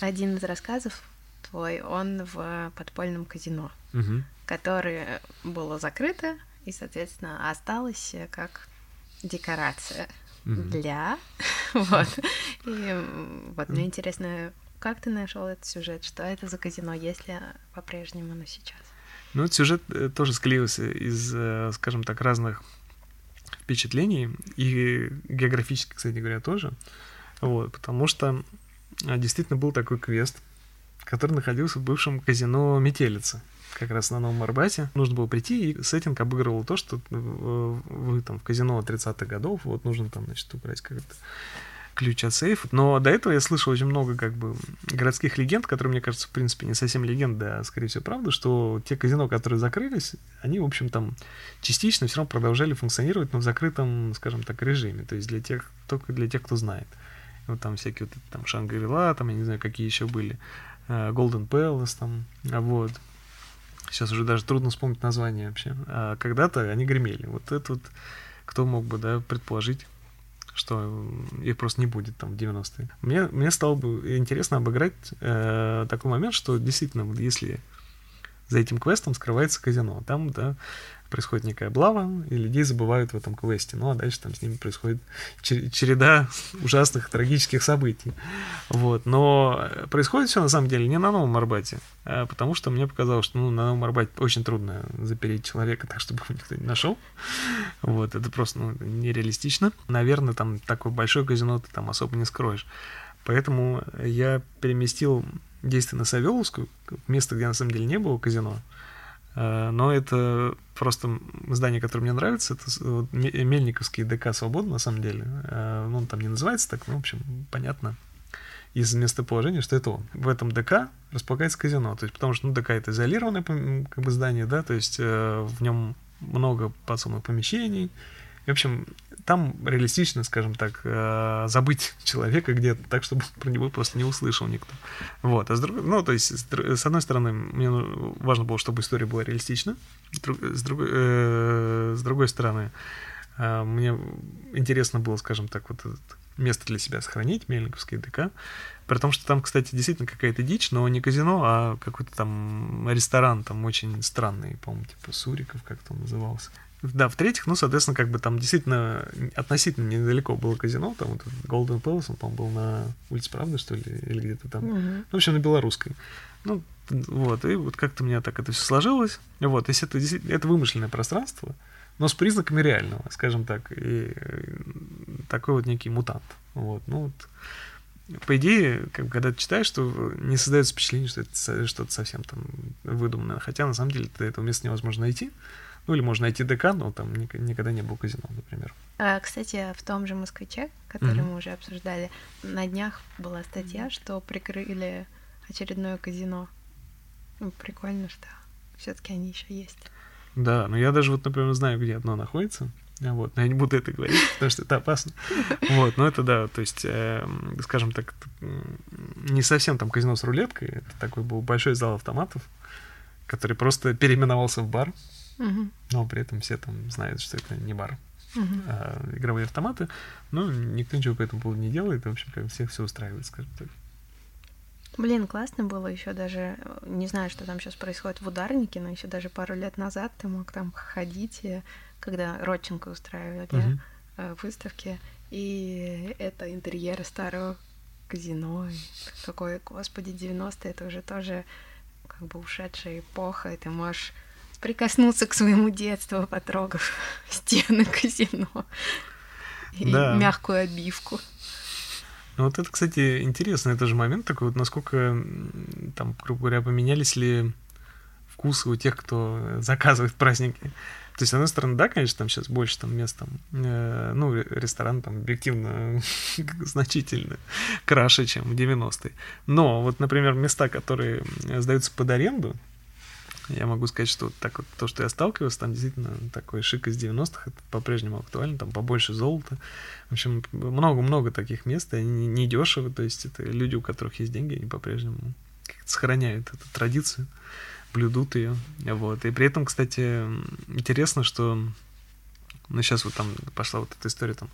Один из рассказов твой, он в подпольном казино, Мгм. которое было закрыто и, соответственно, осталось как декорация для... Вот. И вот мне интересно, как ты нашел этот сюжет? Что это за казино, если по-прежнему оно сейчас? Ну, этот сюжет э, тоже склеился из, э, скажем так, разных впечатлений, и географически, кстати говоря, тоже. Вот, потому что а, действительно был такой квест, который находился в бывшем казино Метелица, как раз на Новом Арбате. Нужно было прийти, и сеттинг обыгрывал то, что э, вы там в казино 30-х годов, вот нужно там, значит, убрать как-то ключ от сейфа. Но до этого я слышал очень много как бы городских легенд, которые, мне кажется, в принципе, не совсем легенды, а скорее всего правда, что те казино, которые закрылись, они, в общем, там частично все равно продолжали функционировать, но в закрытом, скажем так, режиме. То есть для тех, только для тех, кто знает. Вот там всякие вот там Шангрила, там, я не знаю, какие еще были. э, Golden Palace там, вот. Сейчас уже даже трудно вспомнить название вообще. А когда-то они гремели. Вот это вот кто мог бы, да, предположить, что их просто не будет там в 90-е. Мне, мне стало бы интересно обыграть э, такой момент, что действительно, вот если за этим квестом скрывается казино, там, да, происходит некая облава, и людей забывают в этом квесте. Ну, а дальше там с ними происходит чер- череда ужасных, трагических событий. Вот. Но происходит все на самом деле не на Новом Арбате, а потому что мне показалось, что ну, на Новом Арбате очень трудно запереть человека так, чтобы его никто не нашел. Вот. Это просто ну, нереалистично. Наверное, там такое большое казино ты там особо не скроешь. Поэтому я переместил действие на Савеловскую, место, где на самом деле не было казино. Э, Но это просто здание, которое мне нравится. Это вот Ме- Мельниковский ДК Свобода, на самом деле. Э, Ну, он там не называется так, но, в общем, понятно из местоположения, что это он. В этом ДК располагается казино. То есть, потому что, ну, ДК это изолированное как бы здание, да, то есть э, в нем много подсобных помещений. В общем, там реалистично, скажем так, э, забыть человека где-то, так, чтобы про него просто не услышал никто. Вот, а с другой, ну, то есть, с, одной стороны, мне ну, важно было, чтобы история была реалистична, с другой, э, с другой стороны, э, мне интересно было, скажем так, вот это место для себя сохранить, Мельниковский ДК, при том, что там, кстати, действительно какая-то дичь, но не казино, а какой-то там ресторан, там очень странный, по-моему, типа Суриков, как-то он назывался. Да, в-третьих, ну, соответственно, как бы там действительно относительно недалеко было казино, там вот Golden Palace, он, по-моему, был на улице Правды, что ли, или где-то там. Мгм. Ну, в общем, на белорусской. Ну, вот, и вот как-то у меня так это все сложилось. Вот, то есть это, действительно- это вымышленное пространство, но с признаками реального, скажем так, и э, такой вот некий мутант. Вот, ну вот, по идее, как бы, когда ты читаешь, что не создается впечатление, что это что-то совсем там выдуманное, хотя на самом деле до этого места невозможно найти. Ну, или можно найти ДК, но там ник- никогда не было казино, например. А, кстати, в том же «Москвиче», который Мгм. мы уже обсуждали, на днях была статья, что прикрыли очередное казино. Ну, прикольно, что все таки они еще есть. Да, но я даже вот, например, знаю, где одно находится. Вот, но я не буду это говорить, потому что это опасно. Вот, но это да, то есть, эм, скажем так, не совсем там казино с рулеткой, это такой был большой зал автоматов, который просто переименовался в бар, Мгм. но при этом все там знают, что это не бар, Мгм. а игровые автоматы, но никто ничего по этому поводу не делает, в общем, как всех все устраивает, скажем так. Блин, классно было еще даже, э, не знаю, что там сейчас происходит в ударнике, но еще даже пару лет назад ты мог там ходить, и когда Родченко устраивали Мгм. э, выставки, и это интерьеры старого казино. И такой, господи, 90-е, это уже тоже как бы ушедшая эпоха, и ты можешь прикоснуться к своему детству, потрогав стены казино и Да. мягкую обивку. Ну, вот это, кстати, интересный тоже момент такой, вот насколько там, грубо говоря, поменялись ли вкусы у тех, кто заказывает праздники. То есть, с одной стороны, да, конечно, там сейчас больше там мест, там, э, ну, ре- ресторан там объективно значительно краше, чем в 90-е. Но вот, например, места, которые сдаются под аренду, я могу сказать, что так вот то, что я сталкивался, там действительно такой шик из 90-х, это по-прежнему актуально, там побольше золота. В общем, много-много таких мест, и они не дешевы, то есть это люди, у которых есть деньги, они по-прежнему сохраняют эту традицию, блюдут ее. Вот. И при этом, кстати, интересно, что ну, сейчас вот там пошла вот эта история там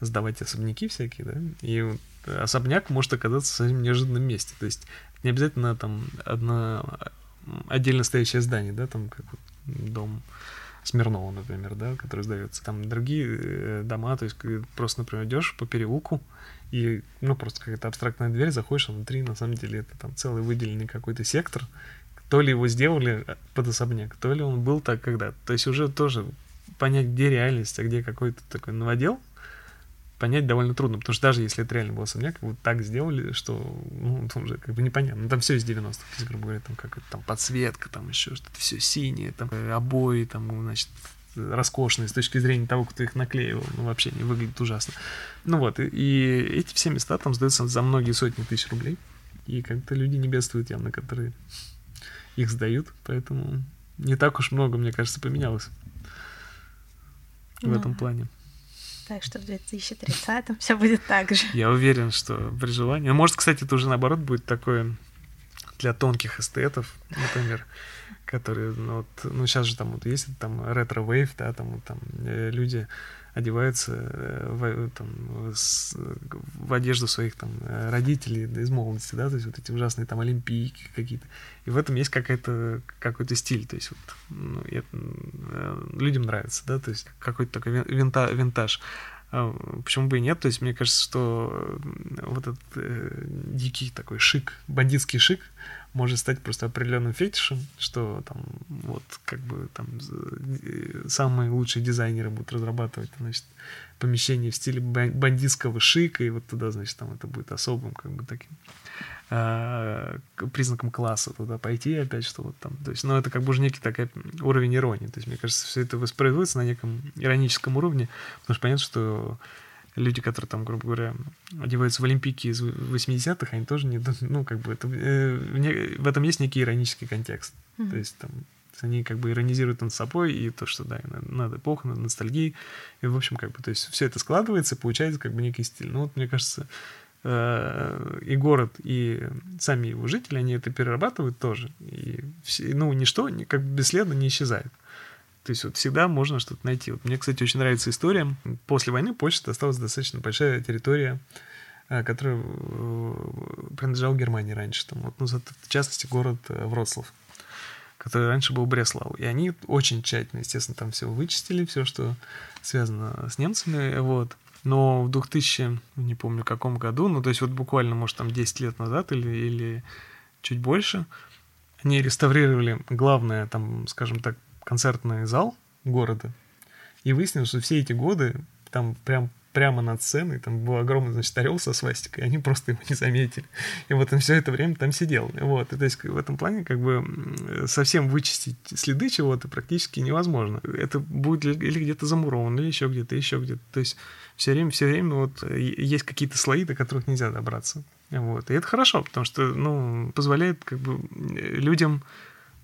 сдавать особняки всякие, да, и вот особняк может оказаться в совсем неожиданном месте. То есть не обязательно там одно отдельно стоящее здание, да, там как дом Смирнова, например, да, который сдается. Там другие э, дома, то есть просто, например, идешь по переулку, и, ну, просто какая-то абстрактная дверь, заходишь, а внутри, на самом деле, это там целый выделенный какой-то сектор, то ли его сделали э, под особняк, то ли он был так когда-то. То есть уже тоже понять, где реальность, а где какой-то такой новодел, понять довольно трудно, потому что даже если это реально был особняк, вот так сделали, что, ну, там уже как бы непонятно. Ну, там все из 90-х, есть, грубо говоря, там как там подсветка, там еще что-то, все синее, там э, обои, там, значит, роскошные с точки зрения того, кто их наклеивал, ну, вообще не выглядит ужасно. Ну вот, и, и эти все места там сдаются за многие сотни тысяч рублей, и как-то люди не бедствуют явно, которые их сдают, поэтому не так уж много, мне кажется, поменялось в этом плане. Так что в 2030-м все будет так же. Я уверен, что при желании. Может, кстати, это уже наоборот будет такое для тонких эстетов, например, которые, ну, вот, ну, сейчас же там вот есть там ретро-вейв, да, там, вот, там э, люди одеваются э, в, там, с, в одежду своих там родителей из молодости, да, то есть вот эти ужасные там олимпийки какие-то. И в этом есть какая-то какой-то стиль, то есть вот ну, это, э, людям нравится, да, то есть какой-то такой винта, винтаж. А почему бы и нет? То есть мне кажется, что вот этот э, дикий такой шик, бандитский шик, может стать просто определенным фетишем, что там вот как бы там самые лучшие дизайнеры будут разрабатывать, значит, помещение в стиле бандитского шика, и вот туда, значит, там это будет особым как бы таким э, признаком класса туда пойти опять, что вот там, то есть, ну, это как бы уже некий такой уровень иронии, то есть, мне кажется, все это воспроизводится на неком ироническом уровне, потому что понятно, что люди, которые там, грубо говоря, одеваются в Олимпийки из 80-х, они тоже не... Ну, как бы это... Э, в этом есть некий иронический контекст. Mm-hmm. То есть там они как бы иронизируют над собой и то, что, да, над эпохой, над ностальгией. И, в общем, как бы, то есть все это складывается, получается как бы некий стиль. Ну, вот, мне кажется, э, и город, и сами его жители, они это перерабатывают тоже. И, все, ну, ничто как бы бесследно не исчезает. То есть вот всегда можно что-то найти. Вот мне, кстати, очень нравится история. После войны Польша осталась достаточно большая территория, э, которая э, принадлежала Германии раньше. Там, вот, ну, в частности, город э, Вроцлав, который раньше был Бреслау. И они очень тщательно, естественно, там все вычистили, все, что связано с немцами. Вот. Но в 2000, не помню, каком году, ну, то есть вот буквально, может, там 10 лет назад или, или чуть больше, они реставрировали главное, там, скажем так, концертный зал города, и выяснилось, что все эти годы там прям прямо над сценой, там был огромный, значит, орел со свастикой, они просто его не заметили. И вот он все это время там сидел. Вот, и то есть в этом плане как бы совсем вычистить следы чего-то практически невозможно. Это будет или где-то замуровано, или еще где-то, еще где-то. То есть все время, все время вот есть какие-то слои, до которых нельзя добраться. Вот. И это хорошо, потому что, ну, позволяет как бы людям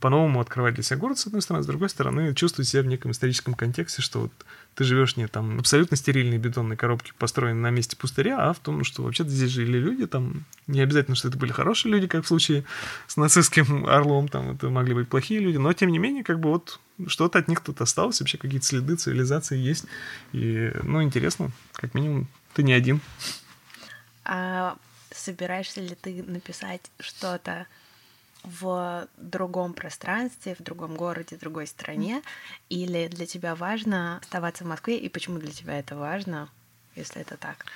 по-новому открывать для себя город, с одной стороны, с другой стороны, чувствовать себя в неком историческом контексте, что вот ты живешь не там абсолютно стерильной бетонной коробки, построенной на месте пустыря, а в том, что вообще-то здесь жили люди, там не обязательно, что это были хорошие люди, как в случае с нацистским орлом, там это могли быть плохие люди, но тем не менее, как бы вот что-то от них тут осталось, вообще какие-то следы цивилизации есть, и, ну, интересно, как минимум, ты не один. А собираешься ли ты написать что-то в другом пространстве, в другом городе, в другой стране, или для тебя важно оставаться в Москве, и почему для тебя это важно, если это так?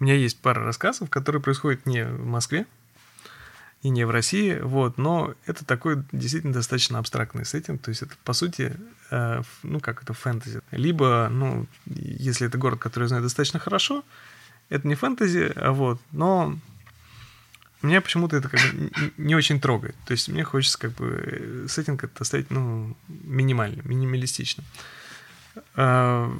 У меня есть пара рассказов, которые происходят не в Москве и не в России, вот, но это такой действительно достаточно абстрактный сеттинг, то есть это, по сути, э, ну, как это, фэнтези. Либо, ну, если это город, который я знаю достаточно хорошо, это не фэнтези, а вот, но меня почему-то это как бы не очень трогает. То есть мне хочется как бы э, сеттинг это оставить, ну, минимальным, минималистичным. А,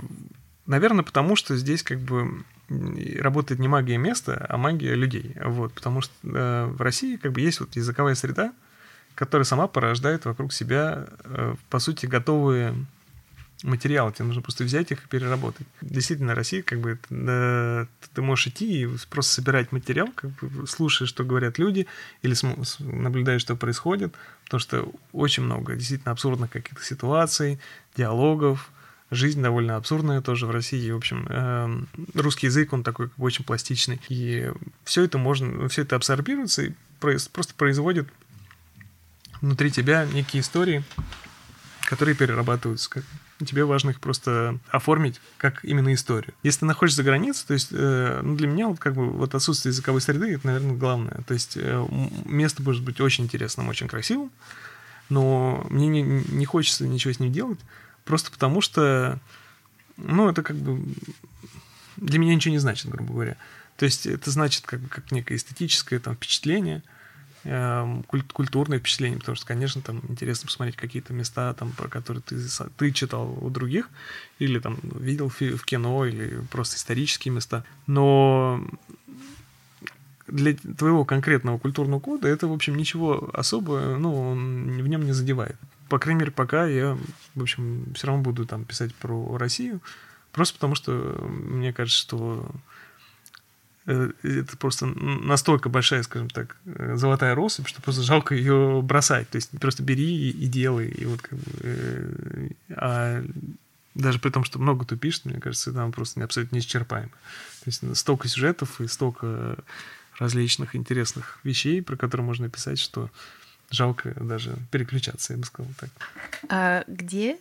наверное, потому что здесь как бы работает не магия места, а магия людей. Вот, потому что э, в России как бы есть вот языковая среда, которая сама порождает вокруг себя, э, по сути, готовые материалы, тебе нужно просто взять их и переработать. Действительно, Россия, как бы, да, ты можешь идти и просто собирать материал, как бы слушая, что говорят люди, или наблюдая, что происходит, потому что очень много действительно абсурдных каких-то ситуаций, диалогов, жизнь довольно абсурдная тоже в России. В общем, э, русский язык, он такой очень пластичный. И все это можно, все это абсорбируется и просто производит внутри тебя некие истории, которые перерабатываются. Как... Тебе важно их просто оформить как именно историю. Если ты находишься за границей, то есть э, ну, для меня вот как бы вот отсутствие языковой среды это, наверное, главное. То есть э, место может быть очень интересным, очень красивым, но мне не, не хочется ничего с ним делать, просто потому что, ну, это как бы для меня ничего не значит, грубо говоря. То есть это значит как, как некое эстетическое там, впечатление, э, культурное впечатление, потому что, конечно, там интересно посмотреть какие-то места, там, про которые ты, ты читал у других, или там видел в, кино, или просто исторические места. Но для твоего конкретного культурного кода это, в общем, ничего особого, ну, он в нем не задевает. По крайней мере, пока я, в общем, все равно буду там писать про Россию, просто потому что мне кажется, что это просто настолько большая, скажем так, э, золотая россыпь, что просто жалко ее бросать. То есть просто бери и, делай. И вот как бы, э, а даже при том, что много тупишь, мне кажется, там просто абсолютно неисчерпаемо. То есть столько сюжетов и столько различных интересных вещей, про которые можно писать, что жалко даже переключаться, я бы сказал так. А где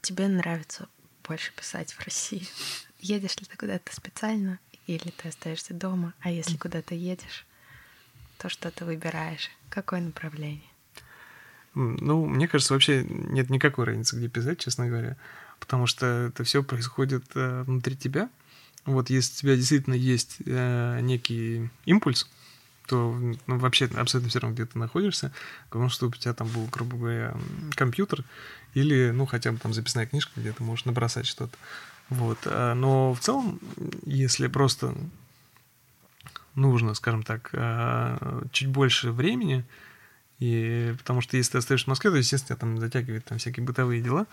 тебе нравится больше писать в России? Едешь ли ты куда-то специально или ты остаешься дома? А если куда-то едешь, то что ты выбираешь? Какое направление? Ну, мне кажется, вообще нет никакой разницы, где писать, честно говоря, потому что это все происходит э, внутри тебя. Вот если у тебя действительно есть э, некий импульс, то ну, вообще абсолютно все равно, где ты находишься, потому что у тебя там был, грубо говоря, компьютер или, ну, хотя бы там записная книжка, где ты можешь набросать что-то. Вот. А, но в целом, если просто нужно, скажем так, а, чуть больше времени, и потому что если ты остаешься в Москве, то, естественно, тебя там затягивает там всякие бытовые дела,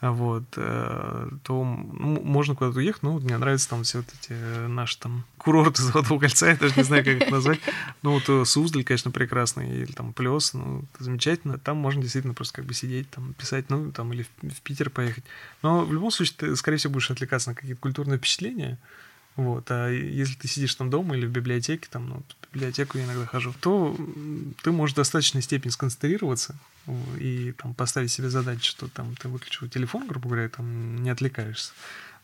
вот, э, то ну, можно куда-то уехать. Ну, мне нравятся там все вот эти э, наши там курорты Золотого кольца, я даже не знаю, как их назвать. Ну, вот э, Суздаль, конечно, прекрасный, или там Плес, ну, замечательно. Там можно действительно просто как бы сидеть, там, писать, ну, там, или в, в Питер поехать. Но в любом случае ты, скорее всего, будешь отвлекаться на какие-то культурные впечатления, вот. А если ты сидишь там дома или в библиотеке, там, ну, в библиотеку я иногда хожу, то ты можешь в достаточной степени сконцентрироваться и там поставить себе задачу, что там ты выключил телефон, грубо говоря, там не отвлекаешься,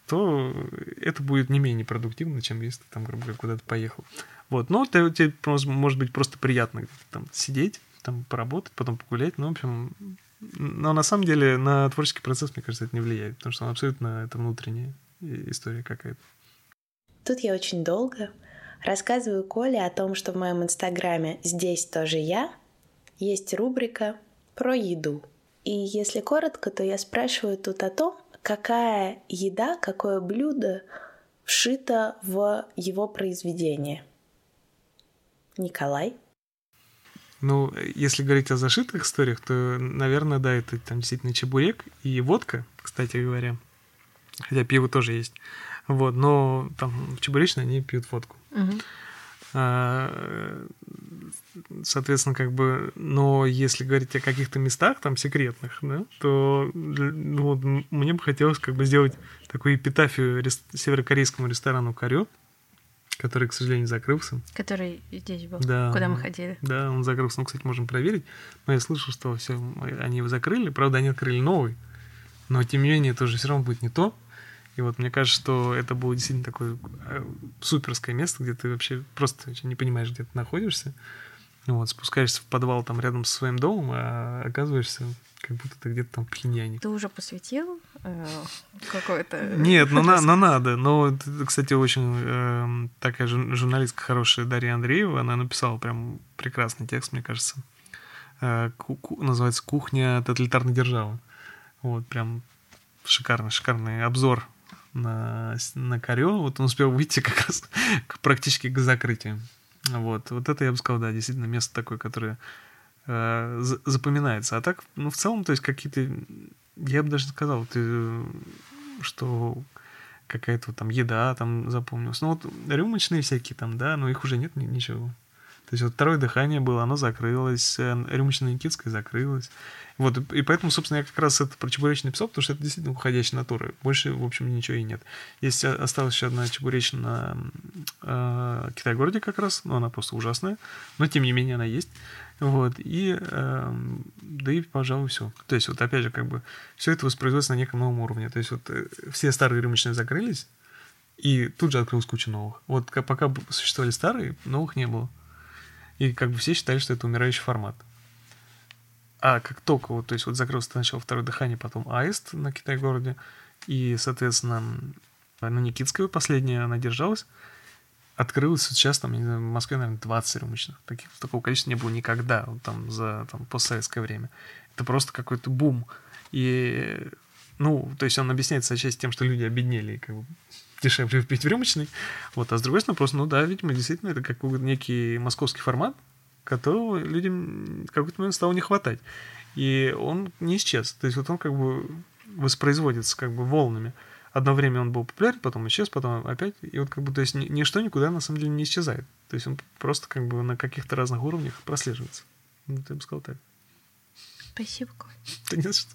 то это будет не менее продуктивно, чем если ты там, грубо говоря, куда-то поехал. Вот. Но тебе, тебе может быть просто приятно там сидеть, там поработать, потом погулять. Ну, в общем, но на самом деле на творческий процесс, мне кажется, это не влияет, потому что он абсолютно это внутренняя история какая-то. Тут я очень долго рассказываю Коле о том, что в моем инстаграме «Здесь тоже я» есть рубрика про еду. И если коротко, то я спрашиваю тут о том, какая еда, какое блюдо вшито в его произведение. Николай? Ну, если говорить о зашитых историях, то, наверное, да, это там действительно чебурек и водка, кстати говоря. Хотя пиво тоже есть. Вот, но там в чебуречной они пьют водку. Угу. А, соответственно, как бы, но если говорить о каких-то местах там секретных, да, то ну, вот, мне бы хотелось как бы сделать такую эпитафию рес- северокорейскому ресторану Карё, который, к сожалению, закрылся. Который здесь был, да, куда мы ходили. Да, он закрылся. Ну, кстати, можем проверить. Но я слышал, что все, они его закрыли. Правда, они открыли новый. Но, тем не менее, это уже все равно будет не то. И вот мне кажется, что это было действительно такое э, суперское место, где ты вообще просто не понимаешь, где ты находишься. Вот, спускаешься в подвал там рядом со своим домом, а оказываешься как будто ты где-то там в Пхеньяне. Ты уже посвятил э, какое-то... Нет, ну, на, ну надо. Но, кстати, очень э, такая журналистка хорошая Дарья Андреева, она написала прям прекрасный текст, мне кажется. Э, ку- называется «Кухня тоталитарной державы». Вот, прям шикарный, шикарный обзор на, на Корё. Вот он успел выйти как раз к, практически к закрытию. Вот. вот это я бы сказал, да, действительно место такое, которое э, запоминается. А так, ну, в целом, то есть какие-то... Я бы даже сказал, ты, что какая-то там еда там запомнилась. Ну, вот рюмочные всякие там, да, но их уже нет ничего. То есть вот второе дыхание было, оно закрылось, э, рюмочная Никитская закрылась. Вот, и поэтому, собственно, я как раз это про чебуречный написал, потому что это действительно уходящая натура. Больше, в общем, ничего и нет. Есть осталась еще одна чебуречная э, Китай-городе как раз, но она просто ужасная. Но, тем не менее, она есть. Вот, и, э, да и, пожалуй, все. То есть, вот опять же, как бы, все это воспроизводится на неком новом уровне. То есть, вот э, все старые рюмочные закрылись, и тут же открылась куча новых. Вот пока существовали старые, новых не было. И как бы все считали, что это умирающий формат. А как только вот, то есть вот закрылся сначала второе дыхание, потом аист на Китай-городе, и, соответственно, на Никитскую последняя она держалась, открылось сейчас, там, не знаю, в Москве, наверное, 20 рюмочных. Таких, такого количества не было никогда, вот, там, за там, постсоветское время. Это просто какой-то бум. И, ну, то есть он объясняется отчасти тем, что люди обеднели, как бы дешевле пить в рюмочный. Вот, а с другой стороны, просто, ну да, видимо, действительно, это как некий московский формат, которого людям в какой-то момент стало не хватать. И он не исчез. То есть вот он как бы воспроизводится как бы волнами. Одно время он был популярен, потом исчез, потом опять. И вот как бы, то есть ничто никуда на самом деле не исчезает. То есть он просто как бы на каких-то разных уровнях прослеживается. Ну, я бы сказал так. Спасибо, Коль. Да не что.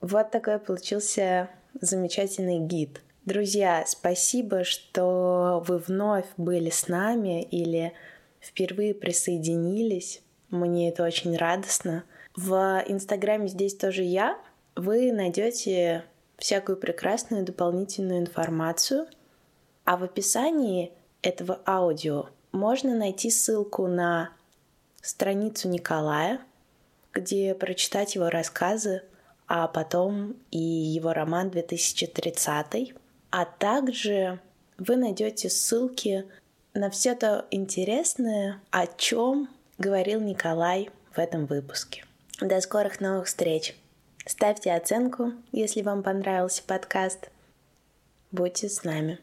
Вот такой получился замечательный гид. Друзья, спасибо, что вы вновь были с нами или впервые присоединились. Мне это очень радостно. В Инстаграме здесь тоже я. Вы найдете всякую прекрасную дополнительную информацию. А в описании этого аудио можно найти ссылку на страницу Николая, где прочитать его рассказы, а потом и его роман 2030. А также вы найдете ссылки на все то интересное, о чем говорил Николай в этом выпуске. До скорых новых встреч! Ставьте оценку, если вам понравился подкаст. Будьте с нами.